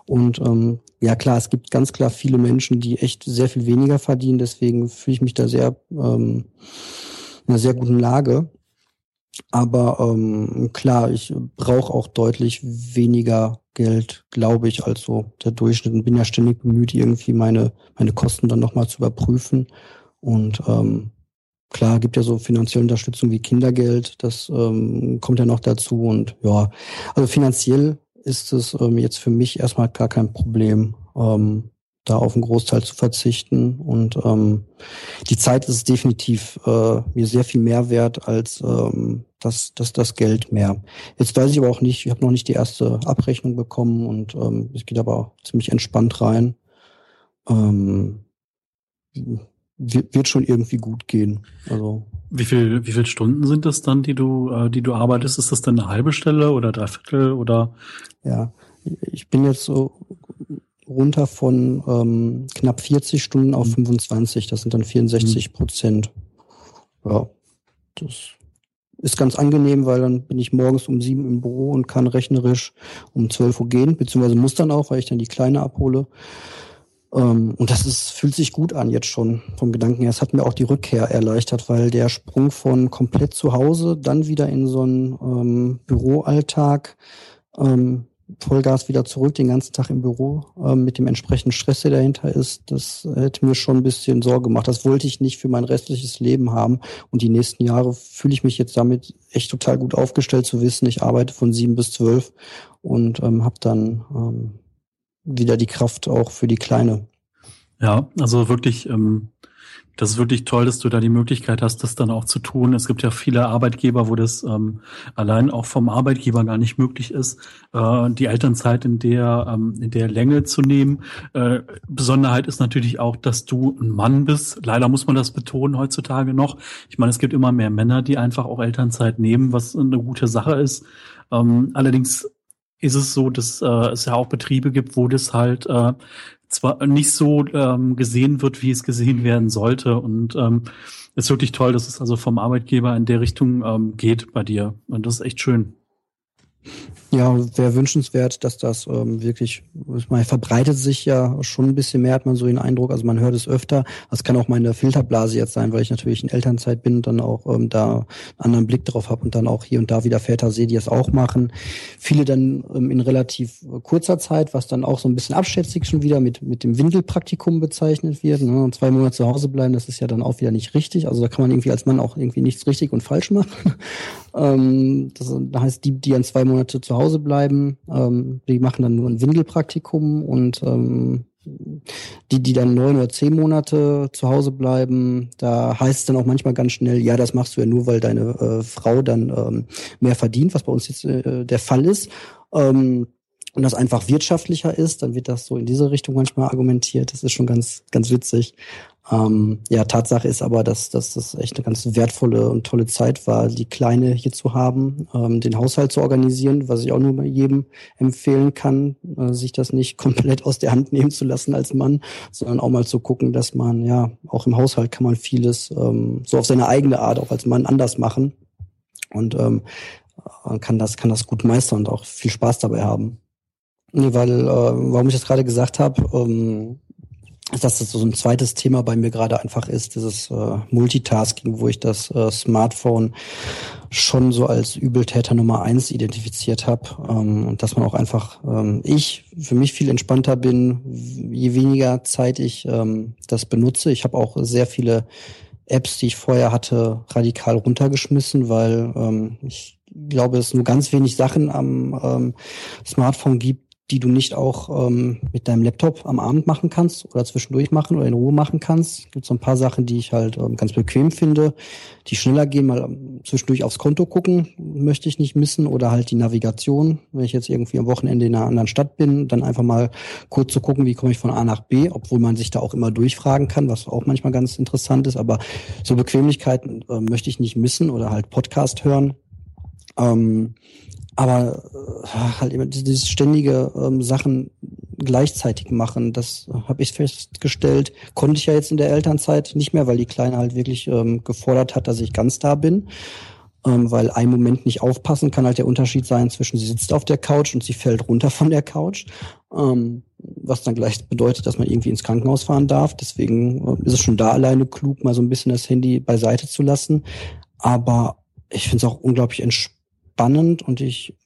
Und ähm, ja klar, es gibt ganz klar viele Menschen, die echt sehr viel weniger verdienen. Deswegen fühle ich mich da sehr ähm, in einer sehr guten Lage. Aber ähm, klar, ich brauche auch deutlich weniger Geld, glaube ich, als so der Durchschnitt und bin ja ständig bemüht, irgendwie meine, meine Kosten dann nochmal zu überprüfen. Und ähm, klar, gibt ja so finanzielle Unterstützung wie Kindergeld, das ähm, kommt ja noch dazu. Und ja, also finanziell ist es ähm, jetzt für mich erstmal gar kein Problem. Ähm, da auf einen Großteil zu verzichten. Und ähm, die Zeit ist definitiv äh, mir sehr viel mehr wert als ähm, das, das, das Geld mehr. Jetzt weiß ich aber auch nicht, ich habe noch nicht die erste Abrechnung bekommen und ähm, es geht aber ziemlich entspannt rein. Ähm, wird schon irgendwie gut gehen. Also wie viel wie viel Stunden sind das dann, die du äh, die du arbeitest? Ist das dann eine halbe Stelle oder dreiviertel oder? Ja, ich bin jetzt so runter von ähm, knapp 40 Stunden auf 25. Mhm. Das sind dann 64 mhm. Prozent. Ja, das ist ganz angenehm, weil dann bin ich morgens um sieben im Büro und kann rechnerisch um 12 Uhr gehen, beziehungsweise muss dann auch, weil ich dann die Kleine abhole. Ähm, und das ist, fühlt sich gut an jetzt schon vom Gedanken her. Es hat mir auch die Rückkehr erleichtert, weil der Sprung von komplett zu Hause dann wieder in so einen ähm, Büroalltag ähm, Vollgas wieder zurück, den ganzen Tag im Büro äh, mit dem entsprechenden Stress, der dahinter ist. Das hätte mir schon ein bisschen Sorge gemacht. Das wollte ich nicht für mein restliches Leben haben. Und die nächsten Jahre fühle ich mich jetzt damit echt total gut aufgestellt zu wissen, ich arbeite von sieben bis zwölf und ähm, habe dann ähm, wieder die Kraft auch für die Kleine. Ja, also wirklich ähm, das ist wirklich toll, dass du da die Möglichkeit hast, das dann auch zu tun. Es gibt ja viele Arbeitgeber, wo das ähm, allein auch vom Arbeitgeber gar nicht möglich ist, äh, die Elternzeit in der ähm, in der Länge zu nehmen. Äh, Besonderheit ist natürlich auch, dass du ein Mann bist. Leider muss man das betonen heutzutage noch. Ich meine, es gibt immer mehr Männer, die einfach auch Elternzeit nehmen, was eine gute Sache ist. Ähm, allerdings ist es so, dass äh, es ja auch Betriebe gibt, wo das halt äh, zwar nicht so ähm, gesehen wird, wie es gesehen werden sollte. Und ähm, ist wirklich toll, dass es also vom Arbeitgeber in der Richtung ähm, geht bei dir. Und das ist echt schön. Ja, wäre wünschenswert, dass das ähm, wirklich, man verbreitet sich ja schon ein bisschen mehr, hat man so den Eindruck, also man hört es öfter. Das kann auch meine Filterblase jetzt sein, weil ich natürlich in Elternzeit bin und dann auch ähm, da einen anderen Blick drauf habe und dann auch hier und da wieder Väter sehe, die es auch machen. Viele dann ähm, in relativ kurzer Zeit, was dann auch so ein bisschen abschätzig schon wieder mit, mit dem Windelpraktikum bezeichnet wird. Ne? Und zwei Monate zu Hause bleiben, das ist ja dann auch wieder nicht richtig. Also da kann man irgendwie als Mann auch irgendwie nichts richtig und falsch machen. Ähm, das heißt, die, die an zwei Monate zu Hause bleiben. Ähm, die machen dann nur ein Windelpraktikum und ähm, die, die dann neun oder zehn Monate zu Hause bleiben, da heißt es dann auch manchmal ganz schnell, ja, das machst du ja nur, weil deine äh, Frau dann ähm, mehr verdient, was bei uns jetzt äh, der Fall ist. Ähm, und das einfach wirtschaftlicher ist, dann wird das so in diese Richtung manchmal argumentiert. Das ist schon ganz, ganz witzig. Ähm, ja, Tatsache ist aber, dass, dass das echt eine ganz wertvolle und tolle Zeit war, die Kleine hier zu haben, ähm, den Haushalt zu organisieren, was ich auch nur jedem empfehlen kann, äh, sich das nicht komplett aus der Hand nehmen zu lassen als Mann, sondern auch mal zu gucken, dass man, ja, auch im Haushalt kann man vieles ähm, so auf seine eigene Art auch als Mann anders machen und ähm, kann das, kann das gut meistern und auch viel Spaß dabei haben. Nee, weil, äh, warum ich das gerade gesagt habe, ähm, dass das so ein zweites Thema bei mir gerade einfach ist, dieses äh, Multitasking, wo ich das äh, Smartphone schon so als Übeltäter Nummer eins identifiziert habe ähm, und dass man auch einfach ähm, ich für mich viel entspannter bin, je weniger Zeit ich ähm, das benutze. Ich habe auch sehr viele Apps, die ich vorher hatte, radikal runtergeschmissen, weil ähm, ich glaube, es nur ganz wenig Sachen am ähm, Smartphone gibt, die du nicht auch ähm, mit deinem Laptop am Abend machen kannst oder zwischendurch machen oder in Ruhe machen kannst. Gibt so ein paar Sachen, die ich halt ähm, ganz bequem finde, die schneller gehen, mal ähm, zwischendurch aufs Konto gucken, möchte ich nicht missen oder halt die Navigation, wenn ich jetzt irgendwie am Wochenende in einer anderen Stadt bin, dann einfach mal kurz zu gucken, wie komme ich von A nach B, obwohl man sich da auch immer durchfragen kann, was auch manchmal ganz interessant ist, aber so Bequemlichkeiten äh, möchte ich nicht missen oder halt Podcast hören. Ähm, aber äh, halt immer dieses ständige ähm, Sachen gleichzeitig machen, das habe ich festgestellt, konnte ich ja jetzt in der Elternzeit nicht mehr, weil die Kleine halt wirklich ähm, gefordert hat, dass ich ganz da bin. Ähm, weil ein Moment nicht aufpassen kann halt der Unterschied sein zwischen sie sitzt auf der Couch und sie fällt runter von der Couch, ähm, was dann gleich bedeutet, dass man irgendwie ins Krankenhaus fahren darf. Deswegen äh, ist es schon da alleine klug, mal so ein bisschen das Handy beiseite zu lassen. Aber ich finde es auch unglaublich entspannt spannend und ich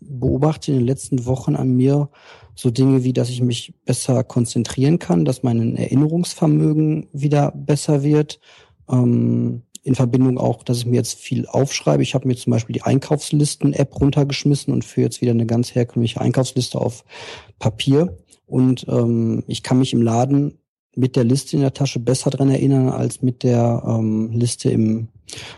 beobachte in den letzten Wochen an mir so Dinge wie, dass ich mich besser konzentrieren kann, dass mein Erinnerungsvermögen wieder besser wird. Ähm, in Verbindung auch, dass ich mir jetzt viel aufschreibe. Ich habe mir zum Beispiel die Einkaufslisten-App runtergeschmissen und führe jetzt wieder eine ganz herkömmliche Einkaufsliste auf Papier. Und ähm, ich kann mich im Laden mit der Liste in der Tasche besser dran erinnern als mit der ähm, Liste im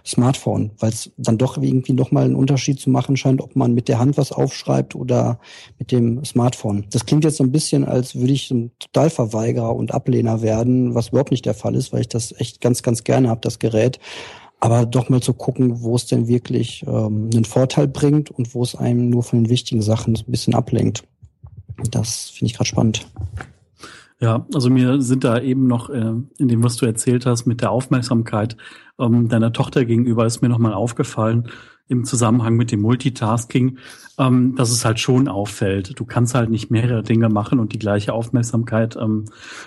Smartphone, weil es dann doch irgendwie noch mal einen Unterschied zu machen scheint, ob man mit der Hand was aufschreibt oder mit dem Smartphone. Das klingt jetzt so ein bisschen, als würde ich ein Totalverweigerer und Ablehner werden, was überhaupt nicht der Fall ist, weil ich das echt ganz, ganz gerne habe, das Gerät. Aber doch mal zu gucken, wo es denn wirklich ähm, einen Vorteil bringt und wo es einem nur von den wichtigen Sachen ein bisschen ablenkt. Das finde ich gerade spannend. Ja, also mir sind da eben noch äh, in dem, was du erzählt hast, mit der Aufmerksamkeit ähm, deiner Tochter gegenüber, ist mir nochmal aufgefallen im Zusammenhang mit dem Multitasking, ähm, dass es halt schon auffällt. Du kannst halt nicht mehrere Dinge machen und die gleiche Aufmerksamkeit ähm,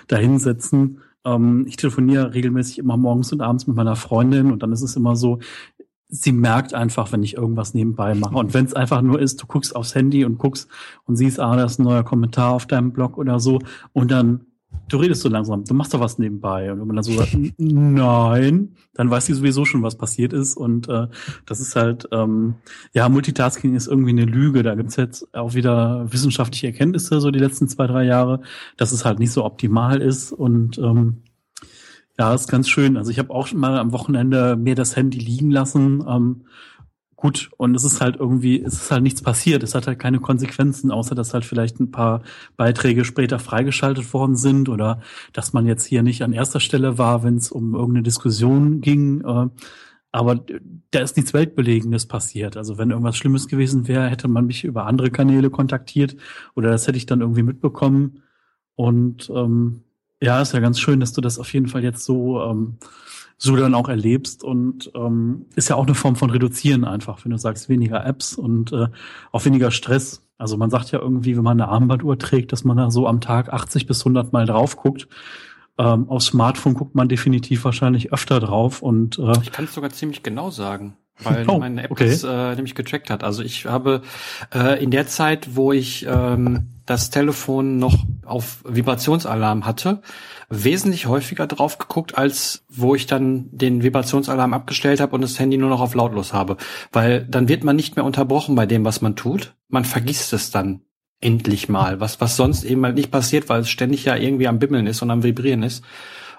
dahinsetzen. Ähm, ich telefoniere regelmäßig immer morgens und abends mit meiner Freundin und dann ist es immer so, sie merkt einfach, wenn ich irgendwas nebenbei mache. Und wenn es einfach nur ist, du guckst aufs Handy und guckst und siehst, ah, da ist ein neuer Kommentar auf deinem Blog oder so. Und dann, du redest so langsam, du machst doch was nebenbei. Und wenn man dann so sagt, nein, dann weiß sie sowieso schon, was passiert ist. Und äh, das ist halt, ähm, ja, Multitasking ist irgendwie eine Lüge. Da gibt's jetzt auch wieder wissenschaftliche Erkenntnisse, so die letzten zwei, drei Jahre, dass es halt nicht so optimal ist. Und ähm, ja, ist ganz schön. Also ich habe auch schon mal am Wochenende mir das Handy liegen lassen. Ähm, gut, und es ist halt irgendwie, es ist halt nichts passiert. Es hat halt keine Konsequenzen, außer dass halt vielleicht ein paar Beiträge später freigeschaltet worden sind oder dass man jetzt hier nicht an erster Stelle war, wenn es um irgendeine Diskussion ging. Äh, aber da ist nichts Weltbelegendes passiert. Also wenn irgendwas Schlimmes gewesen wäre, hätte man mich über andere Kanäle kontaktiert oder das hätte ich dann irgendwie mitbekommen. Und ähm, ja, ist ja ganz schön, dass du das auf jeden Fall jetzt so, ähm, so dann auch erlebst und ähm, ist ja auch eine Form von Reduzieren einfach, wenn du sagst, weniger Apps und äh, auch weniger Stress. Also man sagt ja irgendwie, wenn man eine Armbanduhr trägt, dass man da so am Tag 80 bis 100 Mal drauf guckt. Ähm, auf Smartphone guckt man definitiv wahrscheinlich öfter drauf und äh, ich kann es sogar ziemlich genau sagen weil oh, meine App okay. das äh, nämlich getrackt hat. Also ich habe äh, in der Zeit, wo ich ähm, das Telefon noch auf Vibrationsalarm hatte, wesentlich häufiger drauf geguckt, als wo ich dann den Vibrationsalarm abgestellt habe und das Handy nur noch auf lautlos habe. Weil dann wird man nicht mehr unterbrochen bei dem, was man tut. Man vergisst es dann endlich mal, was, was sonst eben halt nicht passiert, weil es ständig ja irgendwie am Bimmeln ist und am Vibrieren ist.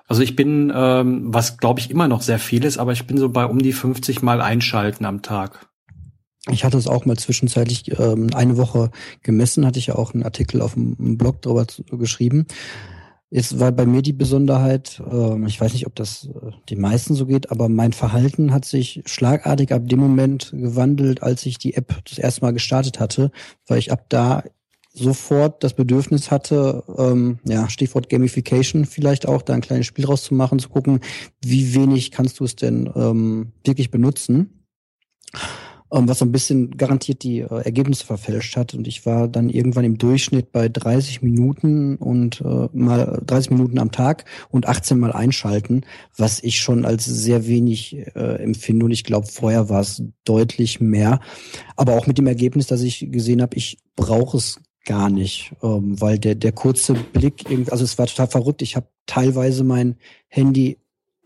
Also ich bin, ähm, was glaube ich immer noch sehr viel ist, aber ich bin so bei um die 50 Mal einschalten am Tag. Ich hatte es auch mal zwischenzeitlich ähm, eine Woche gemessen, hatte ich ja auch einen Artikel auf dem Blog darüber geschrieben. Jetzt war bei mir die Besonderheit, äh, ich weiß nicht, ob das äh, die meisten so geht, aber mein Verhalten hat sich schlagartig ab dem Moment gewandelt, als ich die App das erste Mal gestartet hatte, weil ich ab da sofort das Bedürfnis hatte, ähm, ja, Stichwort Gamification vielleicht auch, da ein kleines Spiel rauszumachen, zu gucken, wie wenig kannst du es denn ähm, wirklich benutzen was so ein bisschen garantiert die äh, Ergebnisse verfälscht hat. Und ich war dann irgendwann im Durchschnitt bei 30 Minuten und äh, mal 30 Minuten am Tag und 18 mal einschalten, was ich schon als sehr wenig äh, empfinde. Und ich glaube, vorher war es deutlich mehr. Aber auch mit dem Ergebnis, dass ich gesehen habe, ich brauche es gar nicht, ähm, weil der der kurze Blick, also es war total verrückt. Ich habe teilweise mein Handy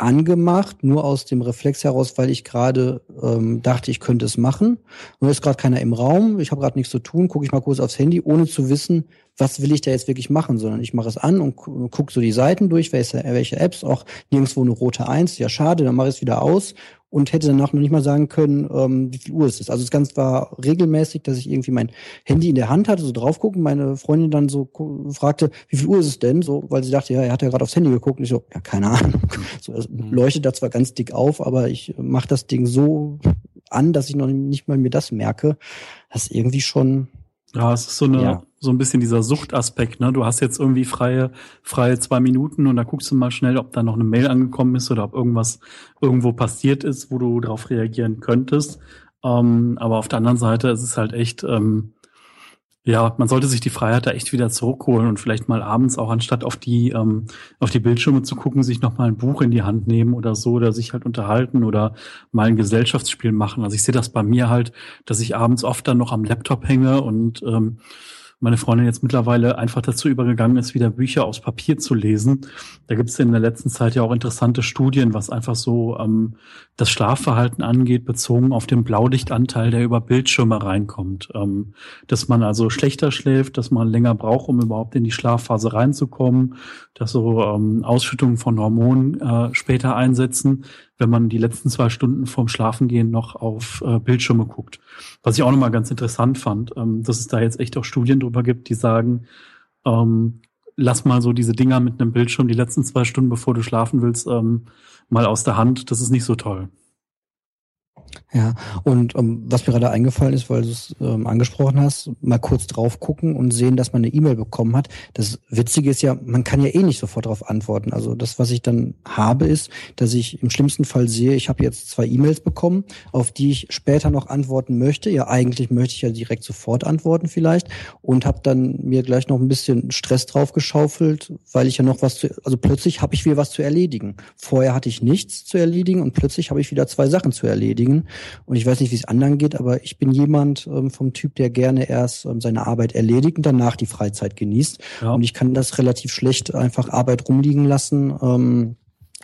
angemacht, nur aus dem Reflex heraus, weil ich gerade ähm, dachte, ich könnte es machen. Nur ist gerade keiner im Raum, ich habe gerade nichts zu tun, gucke ich mal kurz aufs Handy, ohne zu wissen, was will ich da jetzt wirklich machen, sondern ich mache es an und gucke so die Seiten durch, welche, welche Apps, auch nirgendwo eine rote Eins, ja schade, dann mache ich es wieder aus und hätte danach noch nicht mal sagen können, ähm, wie viel Uhr es ist. Also das Ganze war regelmäßig, dass ich irgendwie mein Handy in der Hand hatte, so drauf gucken, meine Freundin dann so fragte, wie viel Uhr ist es denn? So, weil sie dachte, ja, er hat ja gerade aufs Handy geguckt. Und ich so, ja, keine Ahnung. So, es mhm. leuchtet da zwar ganz dick auf, aber ich mache das Ding so an, dass ich noch nicht mal mir das merke. Das ist irgendwie schon ja, es ist so eine, ja. so ein bisschen dieser Suchtaspekt, ne? Du hast jetzt irgendwie freie, freie zwei Minuten und da guckst du mal schnell, ob da noch eine Mail angekommen ist oder ob irgendwas irgendwo passiert ist, wo du darauf reagieren könntest. Ähm, aber auf der anderen Seite ist es halt echt, ähm, ja, man sollte sich die Freiheit da echt wieder zurückholen und vielleicht mal abends auch anstatt auf die ähm, auf die Bildschirme zu gucken, sich noch mal ein Buch in die Hand nehmen oder so oder sich halt unterhalten oder mal ein Gesellschaftsspiel machen. Also ich sehe das bei mir halt, dass ich abends oft dann noch am Laptop hänge und ähm, meine Freundin jetzt mittlerweile einfach dazu übergegangen ist, wieder Bücher aus Papier zu lesen. Da gibt es in der letzten Zeit ja auch interessante Studien, was einfach so ähm, das Schlafverhalten angeht, bezogen auf den Blaulichtanteil, der über Bildschirme reinkommt. Ähm, dass man also schlechter schläft, dass man länger braucht, um überhaupt in die Schlafphase reinzukommen, dass so ähm, Ausschüttungen von Hormonen äh, später einsetzen wenn man die letzten zwei Stunden vorm Schlafengehen noch auf äh, Bildschirme guckt. Was ich auch nochmal ganz interessant fand, ähm, dass es da jetzt echt auch Studien drüber gibt, die sagen, ähm, lass mal so diese Dinger mit einem Bildschirm die letzten zwei Stunden, bevor du schlafen willst, ähm, mal aus der Hand. Das ist nicht so toll. Ja, und ähm, was mir gerade eingefallen ist, weil du es ähm, angesprochen hast, mal kurz drauf gucken und sehen, dass man eine E-Mail bekommen hat. Das Witzige ist ja, man kann ja eh nicht sofort darauf antworten. Also das, was ich dann habe, ist, dass ich im schlimmsten Fall sehe, ich habe jetzt zwei E-Mails bekommen, auf die ich später noch antworten möchte. Ja, eigentlich möchte ich ja direkt sofort antworten vielleicht und habe dann mir gleich noch ein bisschen Stress drauf geschaufelt, weil ich ja noch was zu, also plötzlich habe ich wieder was zu erledigen. Vorher hatte ich nichts zu erledigen und plötzlich habe ich wieder zwei Sachen zu erledigen. Und ich weiß nicht, wie es anderen geht, aber ich bin jemand ähm, vom Typ, der gerne erst ähm, seine Arbeit erledigt und danach die Freizeit genießt. Ja. Und ich kann das relativ schlecht einfach Arbeit rumliegen lassen. Ähm,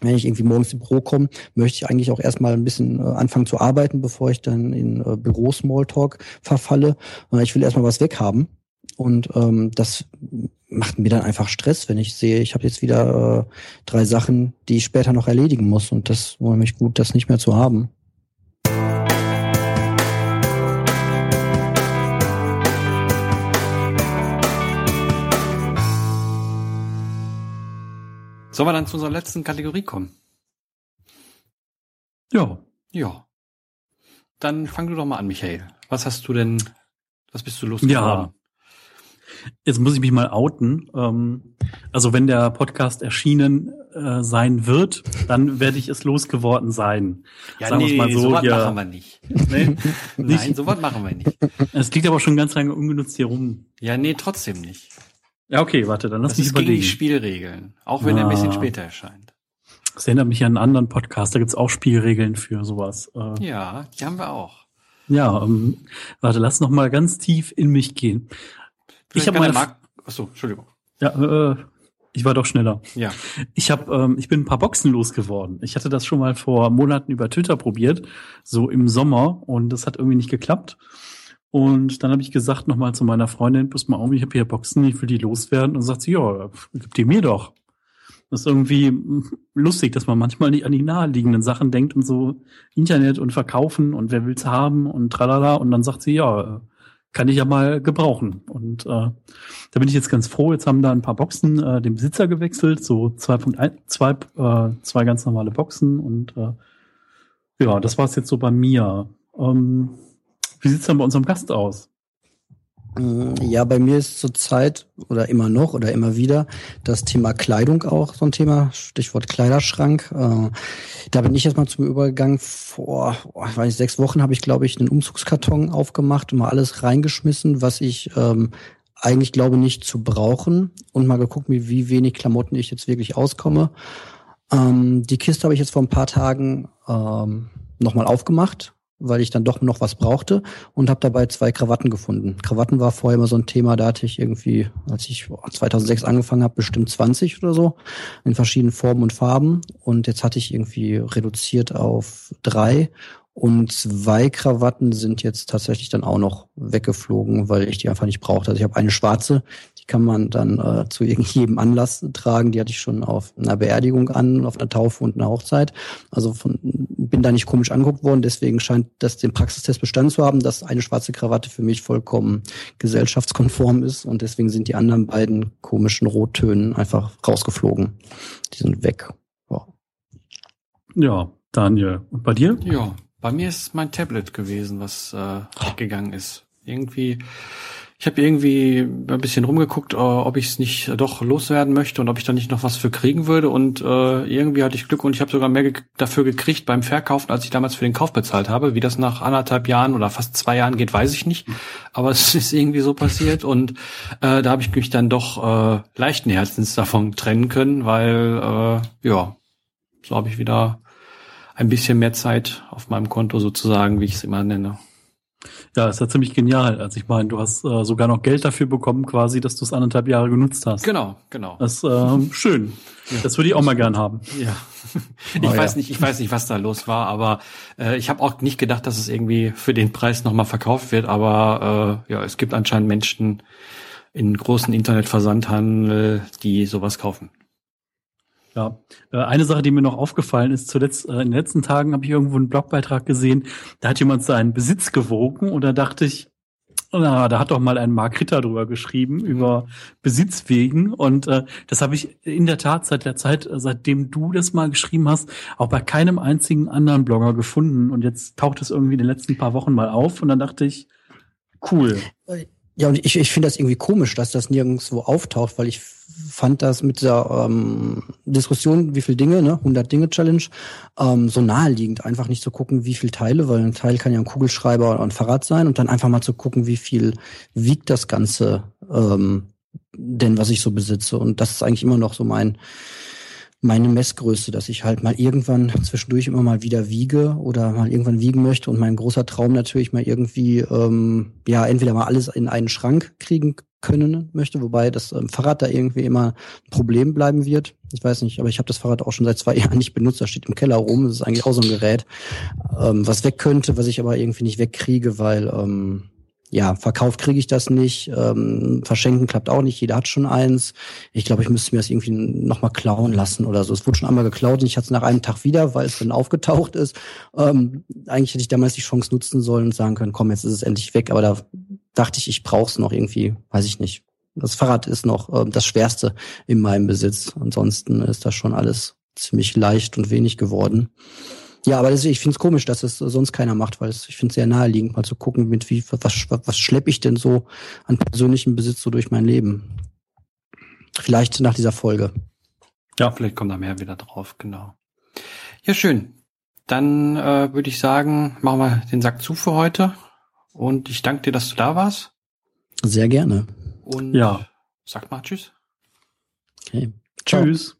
wenn ich irgendwie morgens im Büro komme, möchte ich eigentlich auch erstmal ein bisschen äh, anfangen zu arbeiten, bevor ich dann in äh, Büro-Smalltalk verfalle. Äh, ich will erstmal was weghaben. Und ähm, das macht mir dann einfach Stress, wenn ich sehe, ich habe jetzt wieder äh, drei Sachen, die ich später noch erledigen muss. Und das war mich gut, das nicht mehr zu haben. Sollen wir dann zu unserer letzten Kategorie kommen? Ja. Ja. Dann fang du doch mal an, Michael. Was hast du denn, was bist du losgeworden? Ja. Jetzt muss ich mich mal outen. Ähm, also wenn der Podcast erschienen äh, sein wird, dann werde ich es losgeworden sein. Ja, Sagen nee, mal so, sowas ja. machen wir nicht. Nee? Nein, sowas machen wir nicht. Es liegt aber schon ganz lange ungenutzt hier rum. Ja, nee, trotzdem nicht. Ja, okay, warte, dann lass das mich überlegen. Das ist gegen die Spielregeln, auch wenn ah. er ein bisschen später erscheint. Das erinnert mich an einen anderen Podcast, da gibt's auch Spielregeln für sowas. Äh, ja, die haben wir auch. Ja, ähm, warte, lass noch mal ganz tief in mich gehen. Vielleicht ich habe meine Mark Achso, Entschuldigung. Ja, äh, ich war doch schneller. Ja. Ich habe, ähm, ich bin ein paar Boxen losgeworden. Ich hatte das schon mal vor Monaten über Twitter probiert, so im Sommer, und das hat irgendwie nicht geklappt. Und dann habe ich gesagt nochmal zu meiner Freundin, pass mal auf, ich habe hier Boxen, ich will die loswerden. Und sagt sie, ja, gib die mir doch. Das ist irgendwie lustig, dass man manchmal nicht an die naheliegenden Sachen denkt und so Internet und verkaufen und wer will's haben und tralala. Und dann sagt sie, ja, kann ich ja mal gebrauchen. Und äh, da bin ich jetzt ganz froh. Jetzt haben da ein paar Boxen äh, den Besitzer gewechselt, so 2.1, zwei, äh, zwei ganz normale Boxen. Und äh, ja, das war's jetzt so bei mir. Ähm, wie sieht's dann bei unserem Gast aus? Mm, ja, bei mir ist zurzeit oder immer noch oder immer wieder das Thema Kleidung auch so ein Thema, Stichwort Kleiderschrank. Äh, da bin ich jetzt mal zum Übergang. Vor, ich weiß nicht, sechs Wochen habe ich, glaube ich, einen Umzugskarton aufgemacht und mal alles reingeschmissen, was ich ähm, eigentlich glaube nicht zu brauchen und mal geguckt, wie, wie wenig Klamotten ich jetzt wirklich auskomme. Ähm, die Kiste habe ich jetzt vor ein paar Tagen ähm, nochmal aufgemacht weil ich dann doch noch was brauchte und habe dabei zwei Krawatten gefunden. Krawatten war vorher immer so ein Thema, da hatte ich irgendwie, als ich 2006 angefangen habe, bestimmt 20 oder so in verschiedenen Formen und Farben und jetzt hatte ich irgendwie reduziert auf drei und zwei Krawatten sind jetzt tatsächlich dann auch noch weggeflogen, weil ich die einfach nicht brauchte. Also ich habe eine schwarze, die kann man dann äh, zu jedem Anlass tragen. Die hatte ich schon auf einer Beerdigung an, auf einer Taufe und einer Hochzeit. Also von, bin da nicht komisch angeguckt worden. Deswegen scheint das den Praxistest bestanden zu haben, dass eine schwarze Krawatte für mich vollkommen gesellschaftskonform ist. Und deswegen sind die anderen beiden komischen Rottönen einfach rausgeflogen. Die sind weg. Ja, ja Daniel. Und bei dir? Ja, bei mir ist mein Tablet gewesen, was äh, gegangen ist. Irgendwie, ich habe irgendwie ein bisschen rumgeguckt, äh, ob ich es nicht doch loswerden möchte und ob ich da nicht noch was für kriegen würde. Und äh, irgendwie hatte ich Glück und ich habe sogar mehr ge dafür gekriegt beim Verkaufen, als ich damals für den Kauf bezahlt habe. Wie das nach anderthalb Jahren oder fast zwei Jahren geht, weiß ich nicht. Aber es ist irgendwie so passiert und äh, da habe ich mich dann doch äh, leichten Herzens davon trennen können, weil äh, ja, so habe ich wieder ein bisschen mehr Zeit auf meinem Konto sozusagen, wie ich es immer nenne. Ja, ist ja ziemlich genial. Also ich meine, du hast äh, sogar noch Geld dafür bekommen, quasi, dass du es anderthalb Jahre genutzt hast. Genau, genau. Das ist äh, schön. Ja. Das würde ich auch mal gern haben. Ja. Ich oh, weiß ja. nicht, ich weiß nicht, was da los war, aber äh, ich habe auch nicht gedacht, dass es irgendwie für den Preis nochmal verkauft wird. Aber äh, ja, es gibt anscheinend Menschen in großen Internetversandhandel, die sowas kaufen. Ja, äh, eine Sache, die mir noch aufgefallen ist, zuletzt äh, in den letzten Tagen habe ich irgendwo einen Blogbeitrag gesehen, da hat jemand seinen Besitz gewogen und da dachte ich, na, da hat doch mal ein Mark Ritter drüber geschrieben, über Besitzwegen. Und äh, das habe ich in der Tat seit der Zeit, seitdem du das mal geschrieben hast, auch bei keinem einzigen anderen Blogger gefunden. Und jetzt taucht es irgendwie in den letzten paar Wochen mal auf und dann dachte ich, cool. Ja, und ich, ich finde das irgendwie komisch, dass das nirgendwo auftaucht, weil ich fand das mit der ähm, Diskussion, wie viel Dinge, ne, 100 Dinge Challenge, ähm, so naheliegend, einfach nicht zu gucken, wie viel Teile, weil ein Teil kann ja ein Kugelschreiber oder ein Fahrrad sein und dann einfach mal zu gucken, wie viel wiegt das Ganze ähm, denn, was ich so besitze. Und das ist eigentlich immer noch so mein meine Messgröße, dass ich halt mal irgendwann zwischendurch immer mal wieder wiege oder mal irgendwann wiegen möchte und mein großer Traum natürlich mal irgendwie ähm, ja entweder mal alles in einen Schrank kriegen können möchte, wobei das ähm, Fahrrad da irgendwie immer ein Problem bleiben wird. Ich weiß nicht, aber ich habe das Fahrrad auch schon seit zwei Jahren nicht benutzt. Das steht im Keller rum. Das ist eigentlich auch so ein Gerät, ähm, was weg könnte, was ich aber irgendwie nicht wegkriege, weil ähm, ja, verkauft kriege ich das nicht, ähm, verschenken klappt auch nicht, jeder hat schon eins. Ich glaube, ich müsste mir das irgendwie nochmal klauen lassen oder so. Es wurde schon einmal geklaut und ich hatte es nach einem Tag wieder, weil es dann aufgetaucht ist. Ähm, eigentlich hätte ich damals die Chance nutzen sollen und sagen können, komm, jetzt ist es endlich weg, aber da dachte ich, ich brauche es noch irgendwie, weiß ich nicht. Das Fahrrad ist noch ähm, das Schwerste in meinem Besitz. Ansonsten ist das schon alles ziemlich leicht und wenig geworden. Ja, aber das, ich finde es komisch, dass es sonst keiner macht, weil es, ich finde es sehr naheliegend, mal zu gucken, mit wie, was, was, was schleppe ich denn so an persönlichem Besitz so durch mein Leben. Vielleicht nach dieser Folge. Ja, vielleicht kommt da mehr wieder drauf, genau. Ja, schön. Dann äh, würde ich sagen, machen wir den Sack zu für heute. Und ich danke dir, dass du da warst. Sehr gerne. Und ja. sag mal Tschüss. Okay. Ciao. Tschüss.